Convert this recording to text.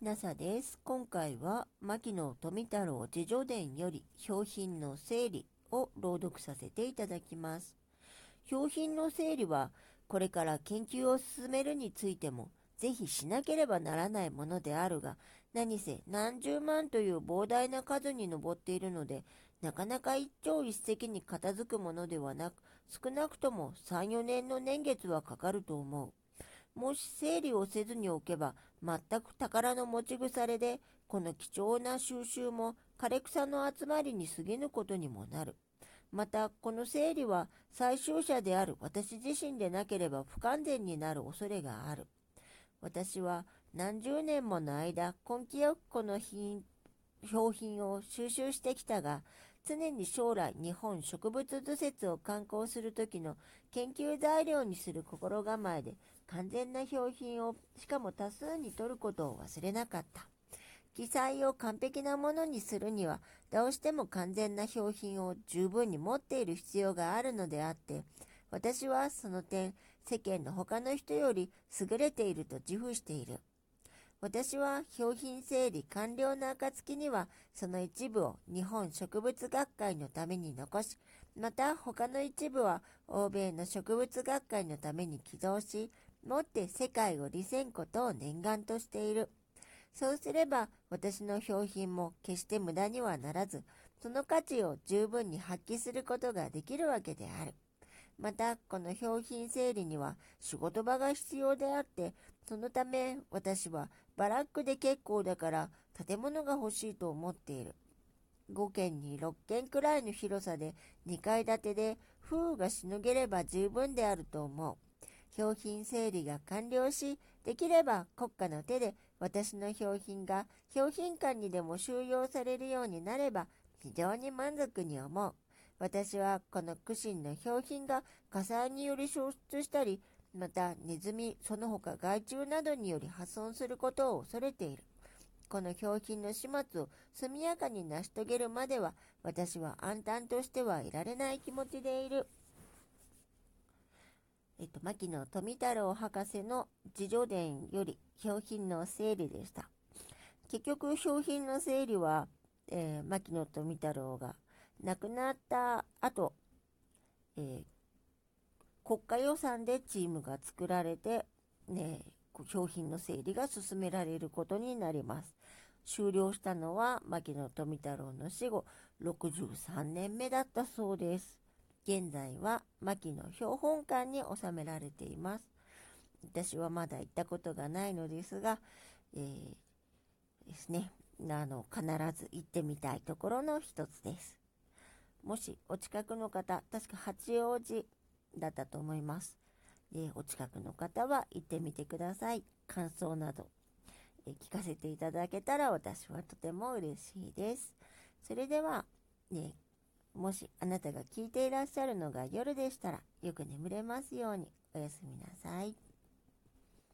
ひなさです。今回は、牧野富太郎自叙伝より、表品の整理を朗読させていただきます。表品の整理は、これから研究を進めるについても、ぜひしなければならないものであるが、何せ何十万という膨大な数に上っているので、なかなか一朝一夕に片付くものではなく、少なくとも3、4年の年月はかかると思う。もし整理をせずにおけば、全く宝の持ち腐れで、この貴重な収集も枯れ草の集まりに過ぎぬことにもなる。また、この整理は最終者である私自身でなければ不完全になる恐れがある。私は何十年もの間、根気よくこの品、標品を収集してきたが、常に将来日本植物図説を刊行する時の研究材料にする心構えで完全な表品をしかも多数に取ることを忘れなかった。記載を完璧なものにするにはどうしても完全な表品を十分に持っている必要があるのであって私はその点世間の他の人より優れていると自負している。私は表品整理完了の暁にはその一部を日本植物学会のために残しまた他の一部は欧米の植物学会のために寄贈しもって世界を利せんことを念願としている。そうすれば私の表品も決して無駄にはならずその価値を十分に発揮することができるわけである。また、この表品整理には仕事場が必要であって、そのため私はバラックで結構だから建物が欲しいと思っている。5軒に6軒くらいの広さで2階建てで風雨がしのげれば十分であると思う。表品整理が完了し、できれば国家の手で私の表品が表品館にでも収容されるようになれば非常に満足に思う。私はこの苦心の表品が火災により消失したり、またネズミ、その他害虫などにより破損することを恐れている。この表品の始末を速やかに成し遂げるまでは、私は暗淡としてはいられない気持ちでいる。えっと、牧野富太郎博士の自叙伝より表品の整理でした。結局、表品の整理は、えー、牧野富太郎が亡くなった後、えー、国家予算でチームが作られて、ね、商品の整理が進められることになります。終了したのは牧野富太郎の死後63年目だったそうです。現在は牧野標本館に収められています。私はまだ行ったことがないのですが、えー、ですね、あの、必ず行ってみたいところの一つです。もしお近くの方、確か八王子だったと思います。えお近くの方は行ってみてください。感想など、え聞かせていただけたら私はとても嬉しいです。それでは、ね、もしあなたが聞いていらっしゃるのが夜でしたら、よく眠れますようにおやすみなさい。